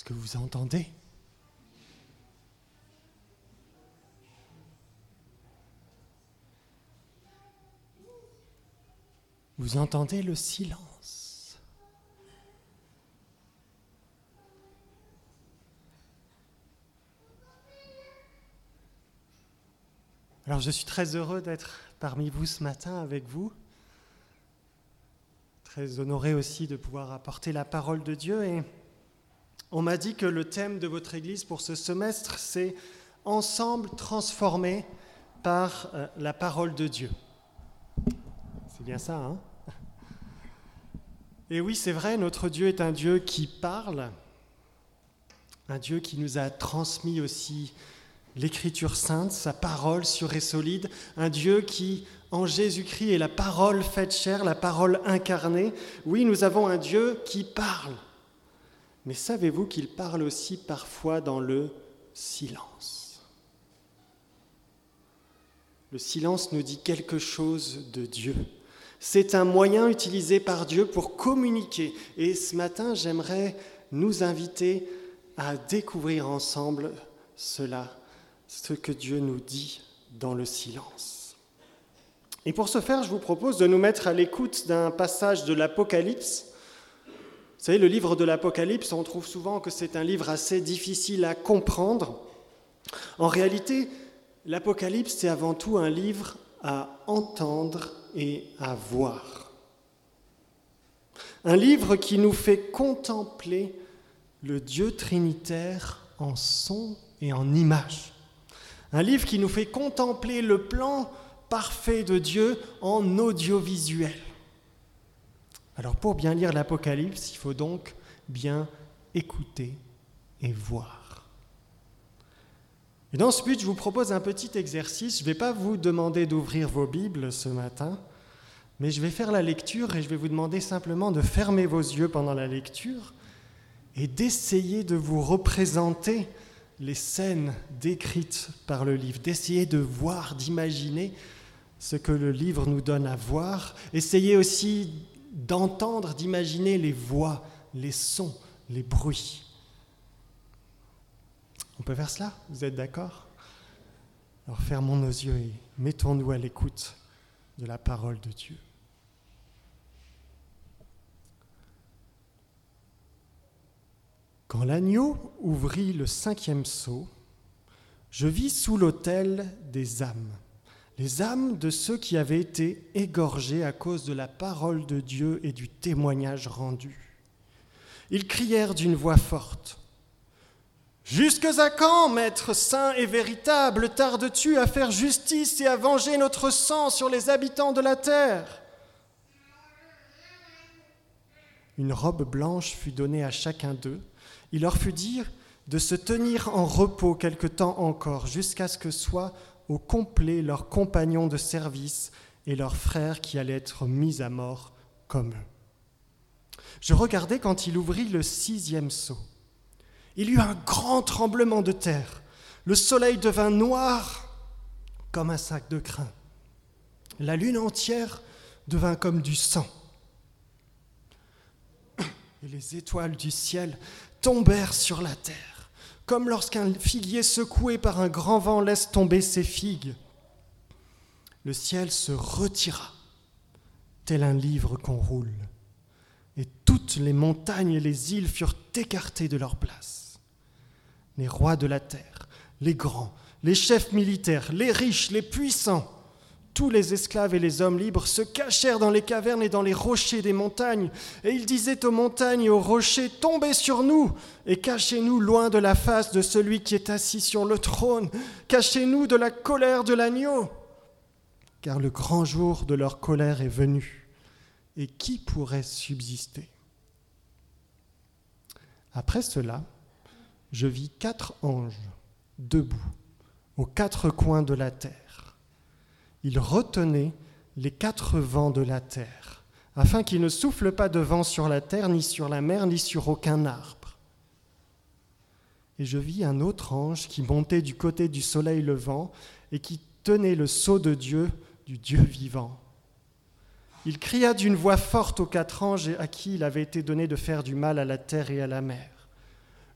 Est-ce que vous entendez? Vous entendez le silence? Alors je suis très heureux d'être parmi vous ce matin avec vous. Très honoré aussi de pouvoir apporter la parole de Dieu. Et on m'a dit que le thème de votre Église pour ce semestre, c'est Ensemble transformés par euh, la parole de Dieu. C'est bien ça, hein? Et oui, c'est vrai, notre Dieu est un Dieu qui parle, un Dieu qui nous a transmis aussi l'Écriture sainte, sa parole sûre et solide, un Dieu qui, en Jésus-Christ, est la parole faite chair, la parole incarnée. Oui, nous avons un Dieu qui parle. Mais savez-vous qu'il parle aussi parfois dans le silence? Le silence nous dit quelque chose de Dieu. C'est un moyen utilisé par Dieu pour communiquer. Et ce matin, j'aimerais nous inviter à découvrir ensemble cela, ce que Dieu nous dit dans le silence. Et pour ce faire, je vous propose de nous mettre à l'écoute d'un passage de l'Apocalypse. Vous savez, le livre de l'Apocalypse, on trouve souvent que c'est un livre assez difficile à comprendre. En réalité, l'Apocalypse, c'est avant tout un livre à entendre et à voir. Un livre qui nous fait contempler le Dieu trinitaire en son et en image. Un livre qui nous fait contempler le plan parfait de Dieu en audiovisuel. Alors pour bien lire l'Apocalypse, il faut donc bien écouter et voir. Et dans ce but, je vous propose un petit exercice. Je ne vais pas vous demander d'ouvrir vos Bibles ce matin, mais je vais faire la lecture et je vais vous demander simplement de fermer vos yeux pendant la lecture et d'essayer de vous représenter les scènes décrites par le livre, d'essayer de voir, d'imaginer ce que le livre nous donne à voir. Essayez aussi d'entendre, d'imaginer les voix, les sons, les bruits. On peut faire cela? Vous êtes d'accord? Alors fermons nos yeux et mettons-nous à l'écoute de la parole de Dieu. Quand l'agneau ouvrit le cinquième sceau, je vis sous l'autel des âmes, les âmes de ceux qui avaient été égorgés à cause de la parole de Dieu et du témoignage rendu. Ils crièrent d'une voix forte. Jusque à quand, Maître saint et véritable, tardes-tu à faire justice et à venger notre sang sur les habitants de la terre? Une robe blanche fut donnée à chacun d'eux. Il leur fut dit de se tenir en repos quelque temps encore, jusqu'à ce que soient au complet leurs compagnons de service et leurs frères qui allaient être mis à mort comme eux. Je regardais quand il ouvrit le sixième sceau il y eut un grand tremblement de terre. Le soleil devint noir comme un sac de crin. La lune entière devint comme du sang. Et les étoiles du ciel tombèrent sur la terre, comme lorsqu'un figuier secoué par un grand vent laisse tomber ses figues. Le ciel se retira, tel un livre qu'on roule, et toutes les montagnes et les îles furent écartées de leur place les rois de la terre, les grands, les chefs militaires, les riches, les puissants, tous les esclaves et les hommes libres se cachèrent dans les cavernes et dans les rochers des montagnes, et ils disaient aux montagnes et aux rochers, Tombez sur nous et cachez-nous loin de la face de celui qui est assis sur le trône, cachez-nous de la colère de l'agneau, car le grand jour de leur colère est venu, et qui pourrait subsister? Après cela, je vis quatre anges debout aux quatre coins de la terre. Ils retenaient les quatre vents de la terre, afin qu'il ne souffle pas de vent sur la terre, ni sur la mer, ni sur aucun arbre. Et je vis un autre ange qui montait du côté du soleil levant et qui tenait le sceau de Dieu, du Dieu vivant. Il cria d'une voix forte aux quatre anges à qui il avait été donné de faire du mal à la terre et à la mer.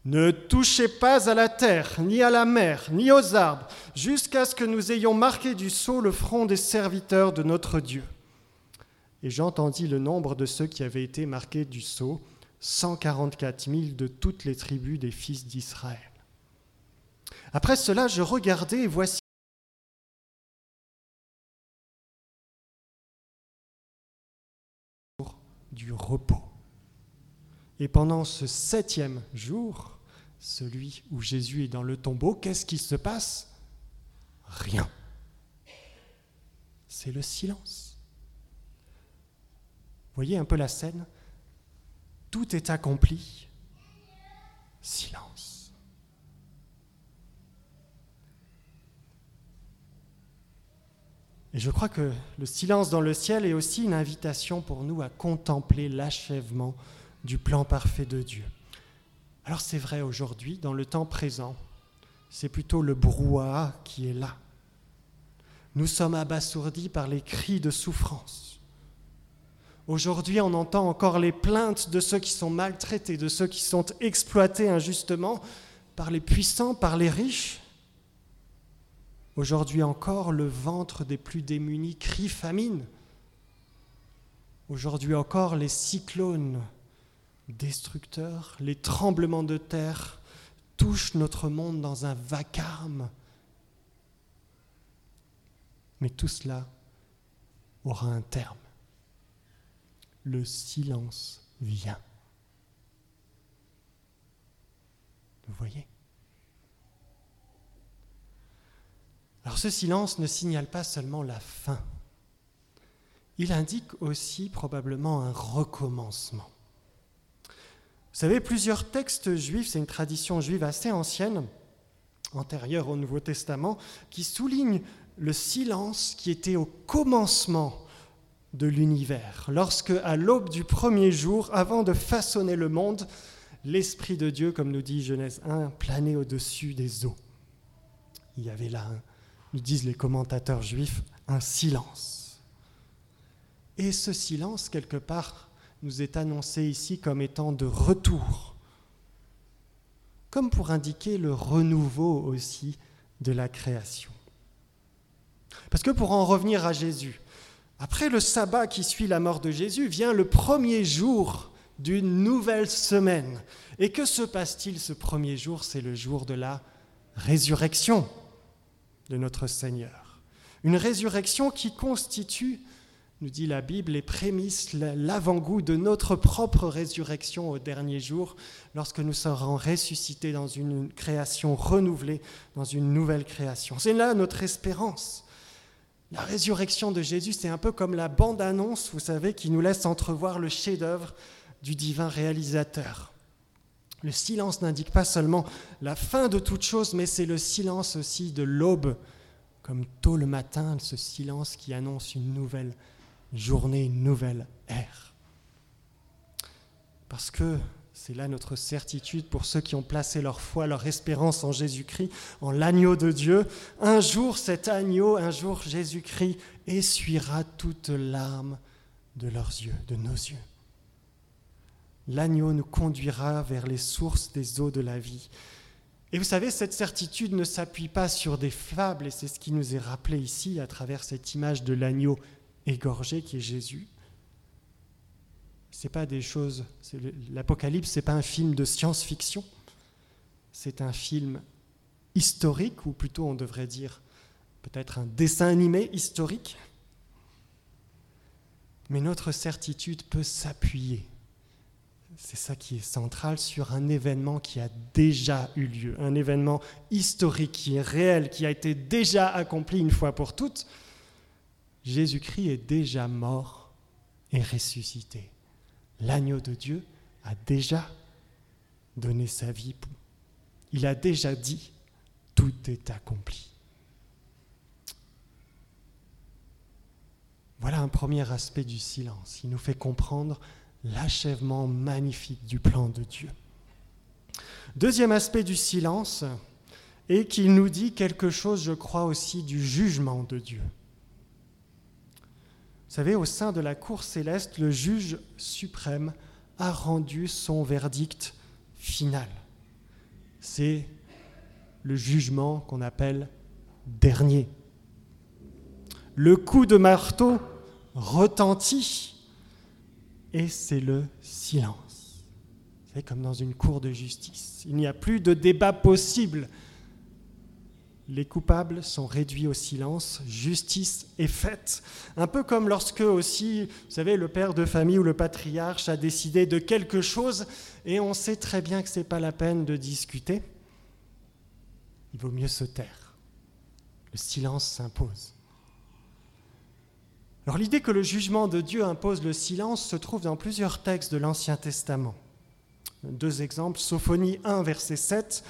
Ne touchez pas à la terre, ni à la mer, ni aux arbres, jusqu'à ce que nous ayons marqué du sceau le front des serviteurs de notre Dieu. Et j'entendis le nombre de ceux qui avaient été marqués du sceau, 144 000 de toutes les tribus des fils d'Israël. Après cela, je regardais et voici du repos. Et pendant ce septième jour, celui où Jésus est dans le tombeau, qu'est-ce qui se passe? Rien. C'est le silence. Voyez un peu la scène Tout est accompli. Silence. Et je crois que le silence dans le ciel est aussi une invitation pour nous à contempler l'achèvement du plan parfait de Dieu. Alors c'est vrai aujourd'hui, dans le temps présent, c'est plutôt le brouhaha qui est là. Nous sommes abasourdis par les cris de souffrance. Aujourd'hui, on entend encore les plaintes de ceux qui sont maltraités, de ceux qui sont exploités injustement par les puissants, par les riches. Aujourd'hui encore, le ventre des plus démunis crie famine. Aujourd'hui encore, les cyclones destructeurs, les tremblements de terre touchent notre monde dans un vacarme. Mais tout cela aura un terme. Le silence vient. Vous voyez? Alors ce silence ne signale pas seulement la fin, il indique aussi probablement un recommencement. Vous savez, plusieurs textes juifs, c'est une tradition juive assez ancienne, antérieure au Nouveau Testament, qui soulignent le silence qui était au commencement de l'univers, lorsque, à l'aube du premier jour, avant de façonner le monde, l'Esprit de Dieu, comme nous dit Genèse 1, planait au-dessus des eaux. Il y avait là, nous disent les commentateurs juifs, un silence. Et ce silence, quelque part, nous est annoncé ici comme étant de retour, comme pour indiquer le renouveau aussi de la création. Parce que pour en revenir à Jésus, après le sabbat qui suit la mort de Jésus, vient le premier jour d'une nouvelle semaine. Et que se passe-t-il ce premier jour? C'est le jour de la résurrection de notre Seigneur. Une résurrection qui constitue nous dit la Bible, les prémices, l'avant-goût de notre propre résurrection au dernier jour, lorsque nous serons ressuscités dans une création renouvelée, dans une nouvelle création. C'est là notre espérance. La résurrection de Jésus, c'est un peu comme la bande-annonce, vous savez, qui nous laisse entrevoir le chef-d'œuvre du divin réalisateur. Le silence n'indique pas seulement la fin de toute chose, mais c'est le silence aussi de l'aube, comme tôt le matin, ce silence qui annonce une nouvelle journée, une nouvelle ère. Parce que c'est là notre certitude pour ceux qui ont placé leur foi, leur espérance en Jésus-Christ, en l'agneau de Dieu. Un jour, cet agneau, un jour, Jésus-Christ essuiera toute larme de leurs yeux, de nos yeux. L'agneau nous conduira vers les sources des eaux de la vie. Et vous savez, cette certitude ne s'appuie pas sur des fables, et c'est ce qui nous est rappelé ici à travers cette image de l'agneau égorgé qui est Jésus. C'est pas des choses. L'Apocalypse, c'est pas un film de science-fiction. C'est un film historique, ou plutôt on devrait dire peut-être un dessin animé historique. Mais notre certitude peut s'appuyer, c'est ça qui est central, sur un événement qui a déjà eu lieu, un événement historique qui est réel, qui a été déjà accompli une fois pour toutes, Jésus-Christ est déjà mort et ressuscité. L'agneau de Dieu a déjà donné sa vie. Il a déjà dit, tout est accompli. Voilà un premier aspect du silence. Il nous fait comprendre l'achèvement magnifique du plan de Dieu. Deuxième aspect du silence est qu'il nous dit quelque chose, je crois aussi, du jugement de Dieu. Vous savez, au sein de la cour céleste, le juge suprême a rendu son verdict final. c'est le jugement qu'on appelle dernier. Le coup de marteau retentit et c'est le silence. C'est comme dans une cour de justice. Il n'y a plus de débat possible. Les coupables sont réduits au silence, justice est faite. Un peu comme lorsque aussi, vous savez, le père de famille ou le patriarche a décidé de quelque chose et on sait très bien que ce n'est pas la peine de discuter. Il vaut mieux se taire. Le silence s'impose. Alors l'idée que le jugement de Dieu impose le silence se trouve dans plusieurs textes de l'Ancien Testament. Deux exemples, Sophonie 1, verset 7,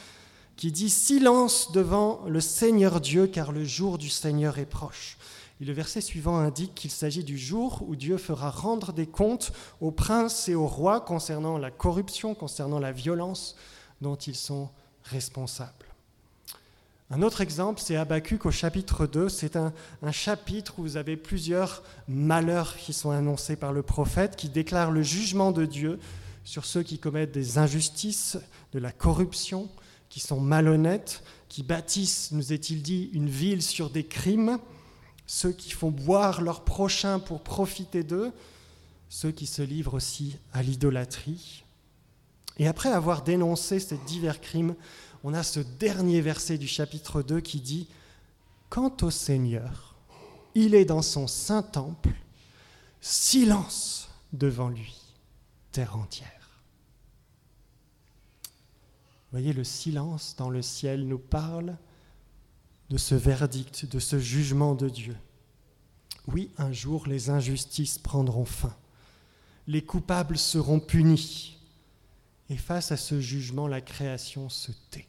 qui dit Silence devant le Seigneur Dieu, car le jour du Seigneur est proche. Et le verset suivant indique qu'il s'agit du jour où Dieu fera rendre des comptes aux princes et aux rois concernant la corruption, concernant la violence dont ils sont responsables. Un autre exemple, c'est Habakkuk au chapitre 2. C'est un, chapitre où vous avez plusieurs malheurs qui sont annoncés par le prophète, qui déclarent le jugement de Dieu sur ceux qui commettent des injustices, de la corruption, qui sont malhonnêtes, qui bâtissent, nous est-il dit, une ville sur des crimes, ceux qui font boire leurs prochains pour profiter d'eux, ceux qui se livrent aussi à l'idolâtrie. Et après avoir dénoncé ces divers crimes, on a ce dernier verset du chapitre 2 qui dit Quant au Seigneur, il est dans son saint temple, silence devant lui, terre entière. Voyez, le silence dans le ciel nous parle de ce verdict, de ce jugement de Dieu. Oui, un jour les injustices prendront fin, les coupables seront punis, et face à ce jugement, la création se tait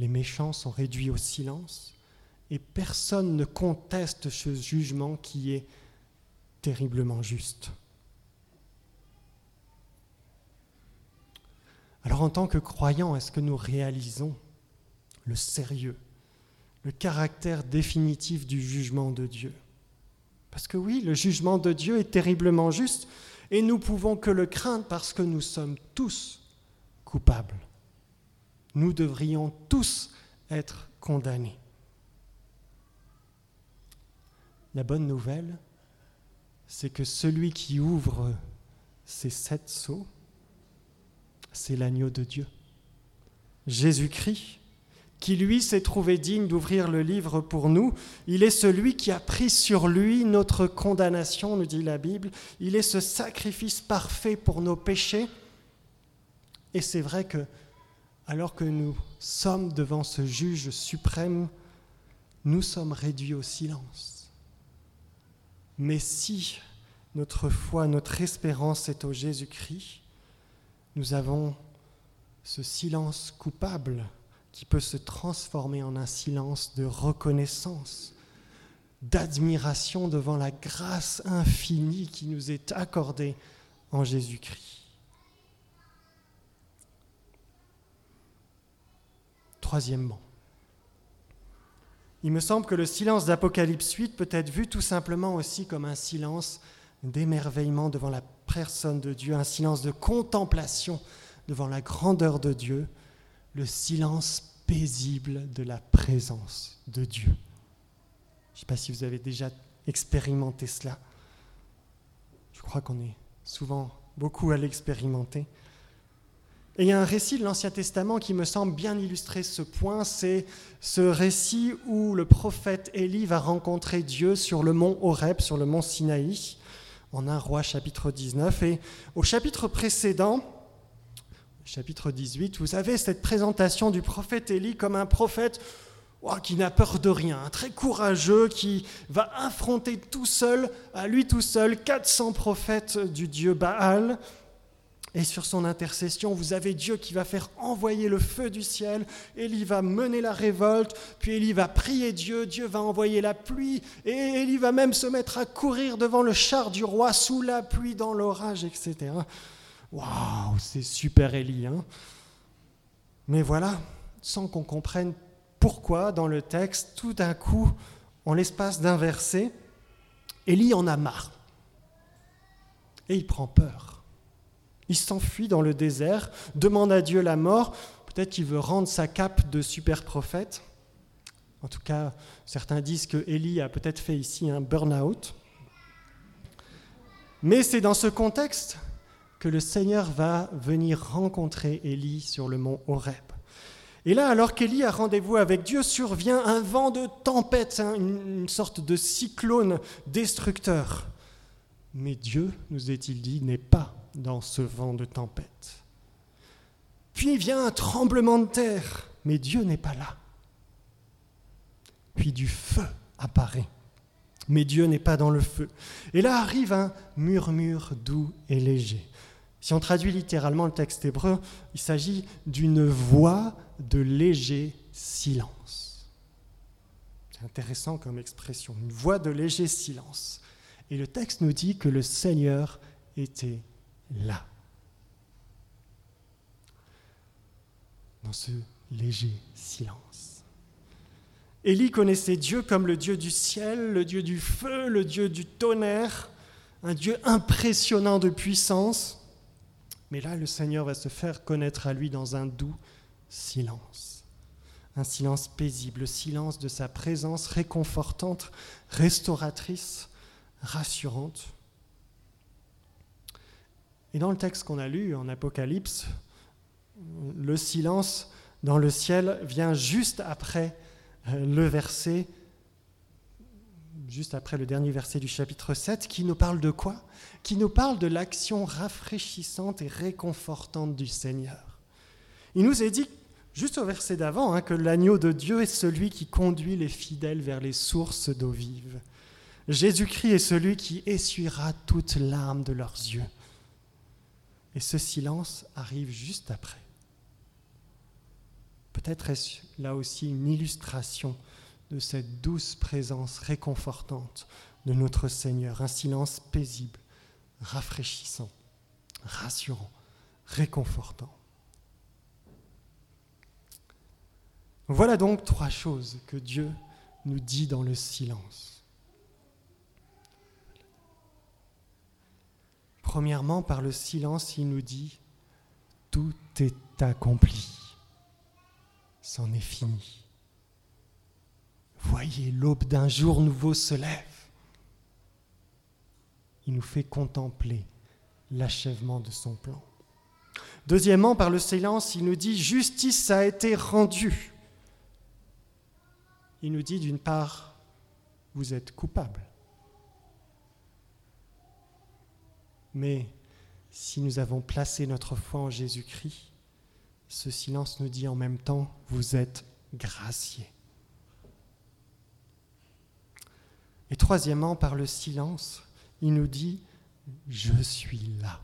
les méchants sont réduits au silence et personne ne conteste ce jugement qui est terriblement juste. Alors en tant que croyants, est-ce que nous réalisons le sérieux, le caractère définitif du jugement de Dieu? Parce que oui, le jugement de Dieu est terriblement juste et nous pouvons que le craindre parce que nous sommes tous coupables nous devrions tous être condamnés. La bonne nouvelle, c'est que celui qui ouvre ces sept sceaux, c'est l'agneau de Dieu. Jésus-Christ, qui lui s'est trouvé digne d'ouvrir le livre pour nous, il est celui qui a pris sur lui notre condamnation, nous dit la Bible. Il est ce sacrifice parfait pour nos péchés. Et c'est vrai que alors que nous sommes devant ce juge suprême, nous sommes réduits au silence. Mais si notre foi, notre espérance est au Jésus-Christ, nous avons ce silence coupable qui peut se transformer en un silence de reconnaissance, d'admiration devant la grâce infinie qui nous est accordée en Jésus-Christ. Troisièmement, il me semble que le silence d'Apocalypse 8 peut être vu tout simplement aussi comme un silence d'émerveillement devant la personne de Dieu, un silence de contemplation devant la grandeur de Dieu, le silence paisible de la présence de Dieu. Je ne sais pas si vous avez déjà expérimenté cela. Je crois qu'on est souvent beaucoup à l'expérimenter. Et il y a un récit de l'Ancien Testament qui me semble bien illustrer ce point, c'est ce récit où le prophète Élie va rencontrer Dieu sur le mont Horeb, sur le mont Sinaï, en un roi chapitre 19. Et au chapitre précédent, chapitre 18, vous avez cette présentation du prophète Élie comme un prophète oh, qui n'a peur de rien, très courageux, qui va affronter tout seul, à lui tout seul, 400 prophètes du dieu Baal et sur son intercession, vous avez Dieu qui va faire envoyer le feu du ciel, Élie va mener la révolte, puis Élie va prier Dieu, Dieu va envoyer la pluie, et Élie va même se mettre à courir devant le char du roi sous la pluie, dans l'orage, etc. Waouh, c'est super Élie. Hein Mais voilà, sans qu'on comprenne pourquoi dans le texte, tout d'un coup, en l'espace d'un verset, Élie en a marre. Et il prend peur Il s'enfuit dans le désert, demande à Dieu la mort, peut-être qu'il veut rendre sa cape de super prophète. En tout cas, certains disent que Élie a peut-être fait ici un burn-out. Mais c'est dans ce contexte que le Seigneur va venir rencontrer Élie sur le mont Horeb. Et là, alors qu'Élie a rendez-vous avec Dieu, survient un vent de tempête, hein, une, sorte de cyclone destructeur. Mais Dieu, nous est-il dit, n'est pas dans ce vent de tempête. Puis vient un tremblement de terre, mais Dieu n'est pas là. Puis du feu apparaît, mais Dieu n'est pas dans le feu. Et là arrive un murmure doux et léger. Si on traduit littéralement le texte hébreu, il s'agit d'une voix de léger silence. C'est intéressant comme expression, une voix de léger silence. Et le texte nous dit que le Seigneur était là. Dans ce léger silence. Élie connaissait Dieu comme le Dieu du ciel, le Dieu du feu, le Dieu du tonnerre, un Dieu impressionnant de puissance. Mais là, le Seigneur va se faire connaître à lui dans un doux silence. Un silence paisible, le silence de sa présence réconfortante, restauratrice, rassurante. Et dans le texte qu'on a lu en Apocalypse, le silence dans le ciel vient juste après euh, le verset, juste après le dernier verset du chapitre 7, qui nous parle de quoi? Qui nous parle de l'action rafraîchissante et réconfortante du Seigneur. Il nous est dit, juste au verset d'avant, hein, que l'agneau de Dieu est celui qui conduit les fidèles vers les sources d'eau vive. Jésus-Christ est celui qui essuiera toute larmes de leurs yeux. Et ce silence arrive juste après. Peut-être est-ce là aussi une illustration de cette douce présence réconfortante de notre Seigneur, un silence paisible, rafraîchissant, rassurant, réconfortant. Voilà donc trois choses que Dieu nous dit dans le silence. Premièrement, par le silence, il nous dit, tout est accompli, c'en est fini. Voyez, l'aube d'un jour nouveau se lève. Il nous fait contempler l'achèvement de son plan. Deuxièmement, par le silence, il nous dit, justice a été rendue. Il nous dit d'une part, vous êtes coupable. Mais si nous avons placé notre foi en Jésus-Christ, ce silence nous dit en même temps, vous êtes graciés. Et troisièmement, par le silence, il nous dit, je suis là.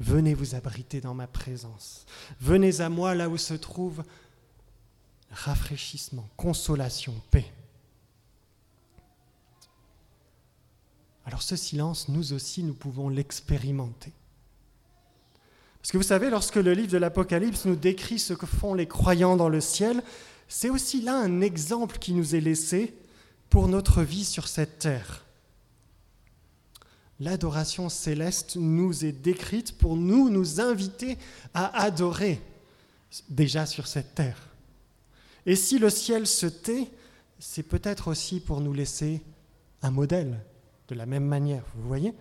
Venez vous abriter dans ma présence. Venez à moi là où se trouve rafraîchissement, consolation, paix. Alors ce silence, nous aussi, nous pouvons l'expérimenter. Parce que vous savez, lorsque le livre de l'Apocalypse nous décrit ce que font les croyants dans le ciel, c'est aussi là un exemple qui nous est laissé pour notre vie sur cette terre. L'adoration céleste nous est décrite pour nous nous inviter à adorer déjà sur cette terre. Et si le ciel se tait, c'est peut-être aussi pour nous laisser un modèle de la même manière, vous voyez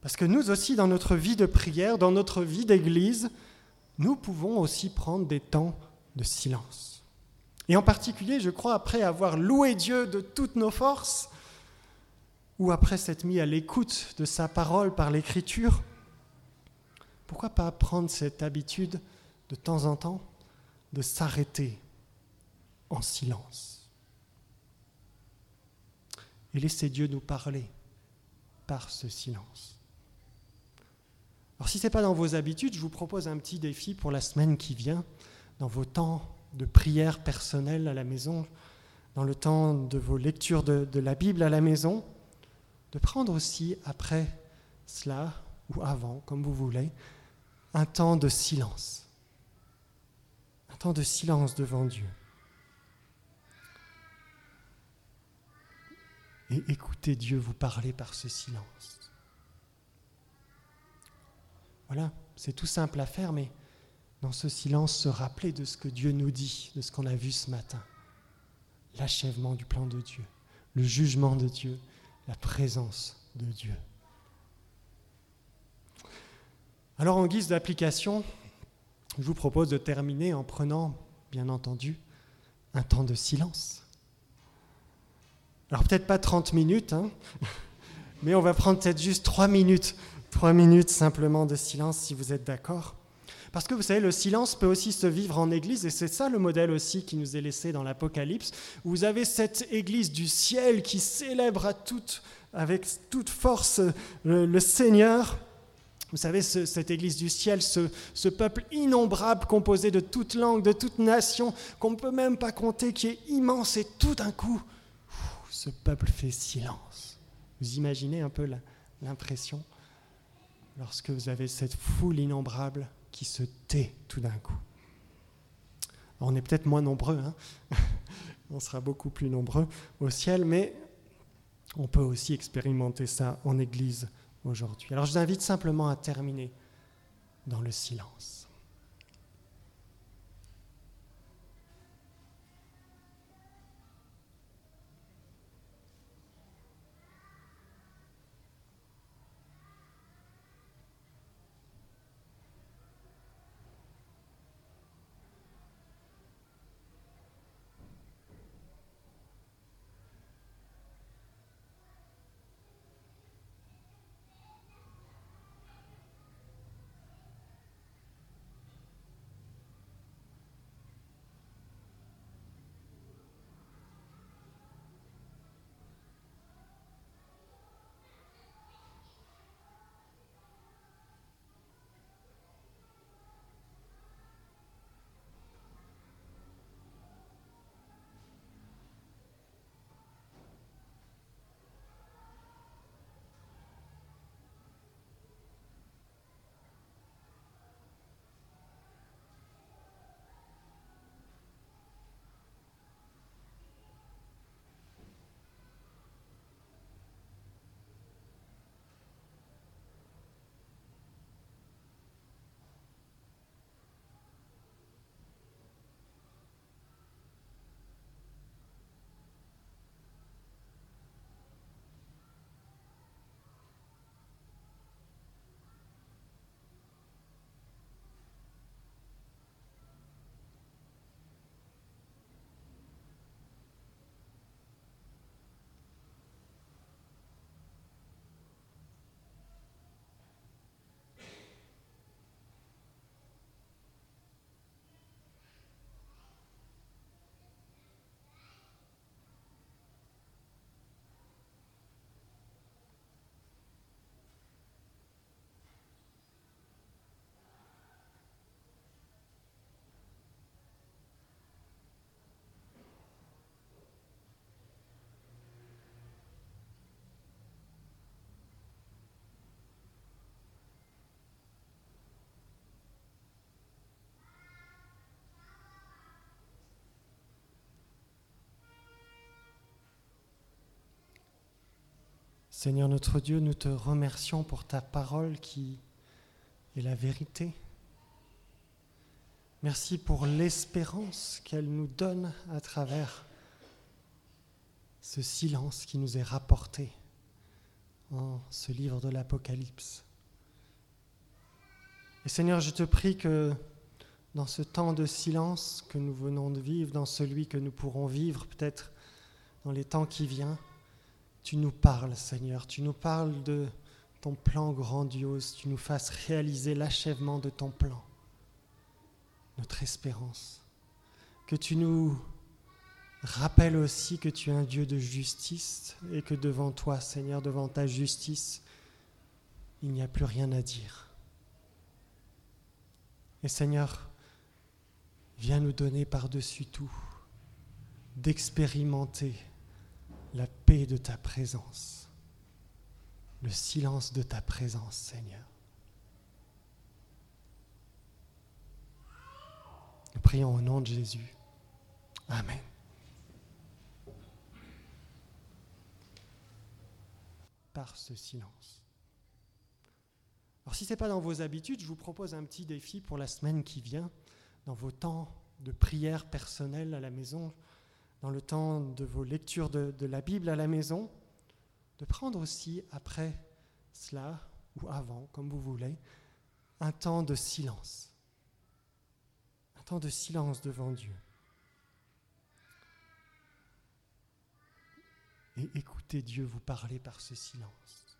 Parce que nous aussi, dans notre vie de prière, dans notre vie d'église, nous pouvons aussi prendre des temps de silence. Et en particulier, je crois, après avoir loué Dieu de toutes nos forces, ou après s'être mis à l'écoute de sa parole par l'écriture, pourquoi pas prendre cette habitude de temps en temps de s'arrêter en silence? Et laisser Dieu nous parler par ce silence. Alors si ce n'est pas dans vos habitudes, je vous propose un petit défi pour la semaine qui vient, dans vos temps de prière personnelle à la maison, dans le temps de vos lectures de, de la Bible à la maison, de prendre aussi après cela, ou avant, comme vous voulez, un temps de silence. Un temps de silence devant Dieu. Et écoutez Dieu vous parler par ce silence. Voilà, c'est tout simple à faire, mais dans ce silence, se rappeler de ce que Dieu nous dit, de ce qu'on a vu ce matin. L'achèvement du plan de Dieu, le jugement de Dieu, la présence de Dieu. Alors en guise d'application, je vous propose de terminer en prenant, bien entendu, un temps de silence. Alors peut-être pas 30 minutes, hein, mais on va prendre peut-être juste 3 minutes, 3 minutes simplement de silence si vous êtes d'accord. Parce que vous savez, le silence peut aussi se vivre en Église, et c'est ça le modèle aussi qui nous est laissé dans l'Apocalypse. Vous avez cette Église du ciel qui célèbre avec toute force le, Seigneur. Vous savez, cette Église du ciel, ce, ce, peuple innombrable composé de toutes langues, de toutes nations, qu'on ne peut même pas compter, qui est immense, et tout d'un coup, ce peuple fait silence. Vous imaginez un peu l'impression lorsque vous avez cette foule innombrable qui se tait tout d'un coup. on est peut-être moins nombreux, hein on sera beaucoup plus nombreux au ciel, mais on peut aussi expérimenter ça en Église aujourd'hui. Alors je vous invite simplement à terminer dans le silence. Seigneur notre Dieu, nous te remercions pour ta parole qui est la vérité. Merci pour l'espérance qu'elle nous donne à travers ce silence qui nous est rapporté en ce livre de l'Apocalypse. Et Seigneur, je te prie que dans ce temps de silence que nous venons de vivre, dans celui que nous pourrons vivre peut-être dans les temps qui viennent, tu nous parles, Seigneur, tu nous parles de ton plan grandiose, tu nous fasses réaliser l'achèvement de ton plan, notre espérance. Que tu nous rappelles aussi que tu es un Dieu de justice et que devant toi, Seigneur, devant ta justice, il n'y a plus rien à dire. Et Seigneur, viens nous donner par-dessus tout d'expérimenter de ta présence, le silence de ta présence, Seigneur. Nous prions au nom de Jésus. Amen. Par ce silence, Alors si ce n'est pas dans vos habitudes, je vous propose un petit défi pour la semaine qui vient, dans vos temps de prière personnelle à la maison, dans le temps de vos lectures de, de la Bible à la maison, de prendre aussi après cela, ou avant, comme vous voulez, un temps de silence. Un temps de silence devant Dieu. Et écoutez Dieu vous parler par ce silence.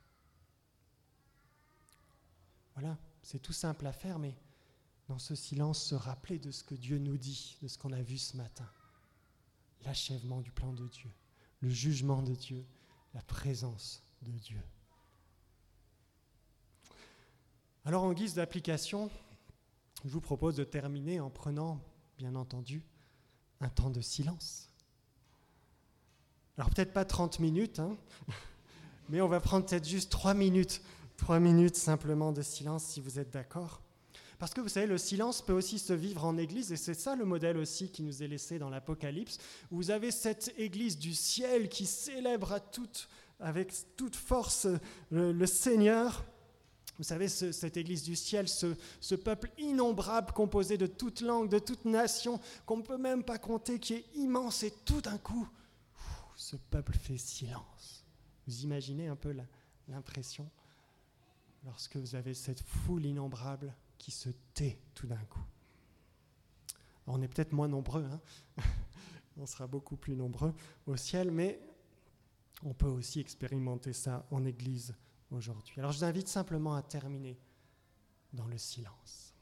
Voilà, c'est tout simple à faire, mais dans ce silence, se rappeler de ce que Dieu nous dit, de ce qu'on a vu ce matin. L'achèvement du plan de Dieu, le jugement de Dieu, la présence de Dieu. Alors en guise d'application, je vous propose de terminer en prenant, bien entendu, un temps de silence. Alors peut-être pas 30 minutes, hein, mais on va prendre peut-être juste 3 minutes, 3 minutes simplement de silence si vous êtes d'accord. Parce que vous savez, le silence peut aussi se vivre en Église, et c'est ça le modèle aussi qui nous est laissé dans l'Apocalypse. Vous avez cette Église du ciel qui célèbre à avec toute force le, Seigneur. Vous savez, ce, cette Église du ciel, ce, ce, peuple innombrable composé de toutes langues, de toutes nations, qu'on ne peut même pas compter, qui est immense, et tout d'un coup, ce peuple fait silence. Vous imaginez un peu l'impression lorsque vous avez cette foule innombrable qui se tait tout d'un coup. on est peut-être moins nombreux, hein on sera beaucoup plus nombreux au ciel, mais on peut aussi expérimenter ça en Église aujourd'hui. Alors je vous invite simplement à terminer dans le silence.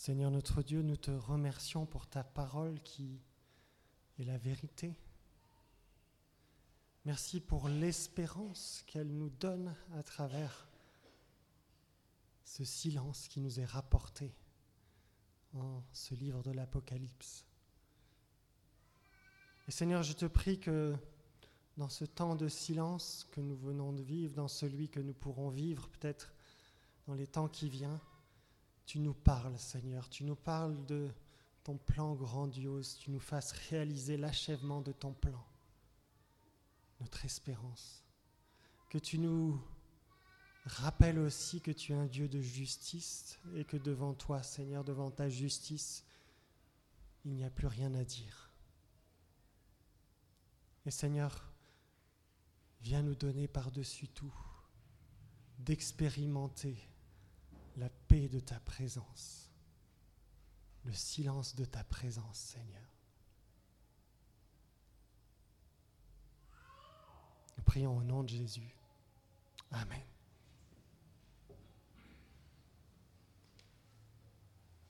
Seigneur notre Dieu, nous te remercions pour ta parole qui est la vérité. Merci pour l'espérance qu'elle nous donne à travers ce silence qui nous est rapporté en ce livre de l'Apocalypse. Et Seigneur, je te prie que dans ce temps de silence que nous venons de vivre, dans celui que nous pourrons vivre peut-être dans les temps qui viennent, tu nous parles, Seigneur, tu nous parles de ton plan grandiose, tu nous fasses réaliser l'achèvement de ton plan, notre espérance. Que tu nous rappelles aussi que tu es un Dieu de justice et que devant toi, Seigneur, devant ta justice, il n'y a plus rien à dire. Et Seigneur, viens nous donner par-dessus tout d'expérimenter la paix de ta présence, le silence de ta présence, Seigneur. Nous prions au nom de Jésus. Amen.